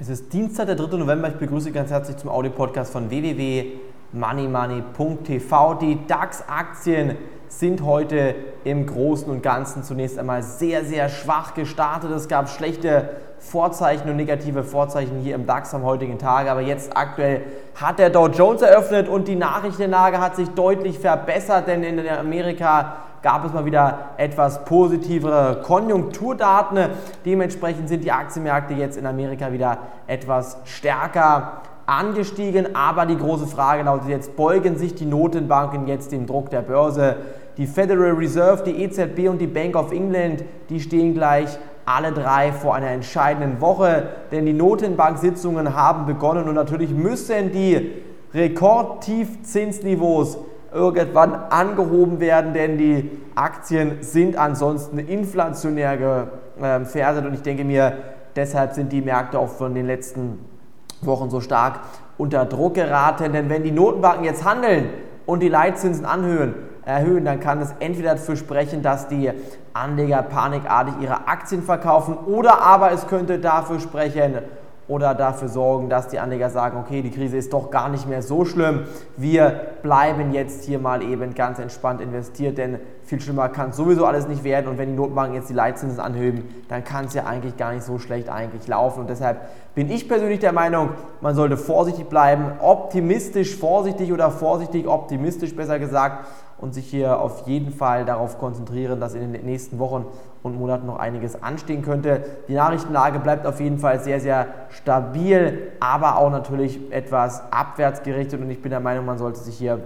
Es ist Dienstag, der 3. November. Ich begrüße ganz herzlich zum Audio-Podcast von www.moneymoney.tv. Die DAX-Aktien sind heute im Großen und Ganzen zunächst einmal sehr, sehr schwach gestartet. Es gab schlechte Vorzeichen und negative Vorzeichen hier im DAX am heutigen Tag. Aber jetzt aktuell hat der Dow Jones eröffnet und die Nachrichtenlage hat sich deutlich verbessert, denn in Amerika gab es mal wieder etwas positivere Konjunkturdaten. Dementsprechend sind die Aktienmärkte jetzt in Amerika wieder etwas stärker angestiegen. Aber die große Frage lautet jetzt, beugen sich die Notenbanken jetzt dem Druck der Börse? Die Federal Reserve, die EZB und die Bank of England, die stehen gleich alle drei vor einer entscheidenden Woche, denn die Notenbank-Sitzungen haben begonnen und natürlich müssen die Rekordtiefzinsniveaus irgendwann angehoben werden, denn die Aktien sind ansonsten inflationär gefährdet und ich denke mir, deshalb sind die Märkte auch von den letzten Wochen so stark unter Druck geraten, denn wenn die Notenbanken jetzt handeln und die Leitzinsen anhöhen, erhöhen, dann kann es entweder dafür sprechen, dass die Anleger panikartig ihre Aktien verkaufen oder aber es könnte dafür sprechen, oder dafür sorgen, dass die Anleger sagen, okay, die Krise ist doch gar nicht mehr so schlimm. Wir bleiben jetzt hier mal eben ganz entspannt investiert, denn viel schlimmer kann es sowieso alles nicht werden. Und wenn die Notbanken jetzt die Leitzinsen anheben, dann kann es ja eigentlich gar nicht so schlecht eigentlich laufen. Und deshalb bin ich persönlich der Meinung, man sollte vorsichtig bleiben, optimistisch vorsichtig oder vorsichtig optimistisch besser gesagt und sich hier auf jeden Fall darauf konzentrieren, dass in den nächsten Wochen und Monaten noch einiges anstehen könnte. Die Nachrichtenlage bleibt auf jeden Fall sehr, sehr stabil, aber auch natürlich etwas abwärts gerichtet und ich bin der Meinung, man sollte sich hier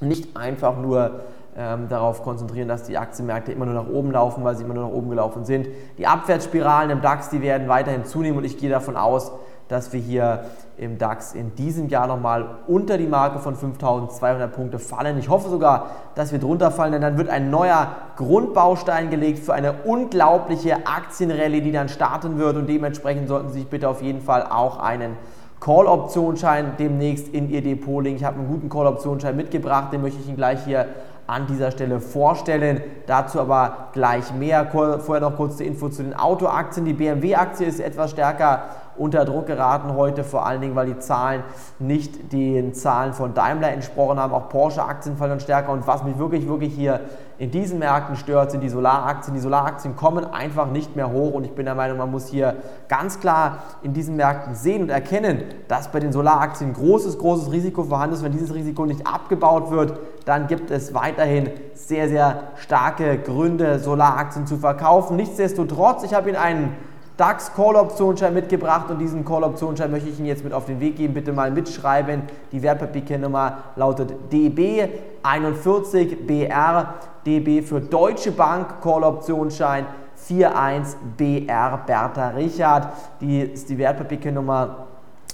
nicht einfach nur ähm, darauf konzentrieren, dass die Aktienmärkte immer nur nach oben laufen, weil sie immer nur nach oben gelaufen sind. Die Abwärtsspiralen im DAX, die werden weiterhin zunehmen und ich gehe davon aus, dass wir hier im DAX in diesem Jahr nochmal unter die Marke von 5200 Punkte fallen. Ich hoffe sogar, dass wir drunter fallen, denn dann wird ein neuer Grundbaustein gelegt für eine unglaubliche Aktienrallye, die dann starten wird und dementsprechend sollten Sie sich bitte auf jeden Fall auch einen Call-Optionsschein demnächst in Ihr Depot legen. Ich habe einen guten Call-Optionsschein mitgebracht, den möchte ich Ihnen gleich hier an dieser Stelle vorstellen. Dazu aber gleich mehr. Vorher noch kurz die Info zu den Autoaktien. Die BMW-Aktie ist etwas stärker unter Druck geraten heute, vor allen Dingen, weil die Zahlen nicht den Zahlen von Daimler entsprochen haben. Auch Porsche-Aktien fallen stärker. Und was mich wirklich, wirklich hier in diesen Märkten stört, sind die Solaraktien. Die Solaraktien kommen einfach nicht mehr hoch. Und ich bin der Meinung, man muss hier ganz klar in diesen Märkten sehen und erkennen, dass bei den Solaraktien großes, großes Risiko vorhanden ist. Wenn dieses Risiko nicht abgebaut wird, dann gibt es weiterhin sehr, sehr starke Gründe, Solaraktien zu verkaufen. Nichtsdestotrotz, ich habe Ihnen einen DAX Call Optionsschein mitgebracht und diesen Call Optionsschein möchte ich Ihnen jetzt mit auf den Weg geben. Bitte mal mitschreiben. Die Wertpapierkennnummer lautet DB41BR, DB für Deutsche Bank Call Optionsschein 41BR Bertha Richard. Die ist die Wertpapierkennnummer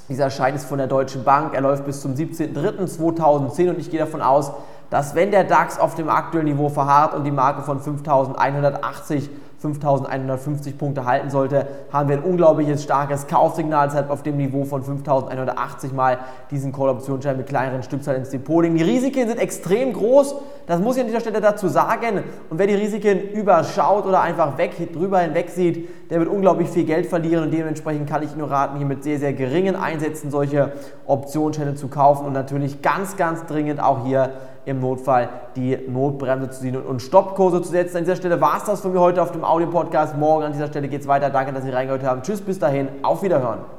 dieser Schein ist von der Deutschen Bank. Er läuft bis zum 17.03.2010 und ich gehe davon aus, dass wenn der DAX auf dem aktuellen Niveau verharrt und die Marke von 5180 5150 Punkte halten sollte, haben wir ein unglaubliches starkes Kaufsignal, deshalb auf dem Niveau von 5180 mal diesen Call-Optionsschein mit kleineren Stückzahlen ins Depot legen. Die Risiken sind extrem groß, das muss ich an dieser Stelle dazu sagen. Und wer die Risiken überschaut oder einfach weg, drüber hinweg sieht, der wird unglaublich viel Geld verlieren und dementsprechend kann ich nur raten, hier mit sehr, sehr geringen Einsätzen solche Optionsscheine zu kaufen und natürlich ganz, ganz dringend auch hier im Notfall die Notbremse zu ziehen und Stoppkurse zu setzen. An dieser Stelle war es das von mir heute auf dem Audio-Podcast. Morgen an dieser Stelle geht es weiter. Danke, dass Sie reingehört haben. Tschüss, bis dahin, auf Wiederhören.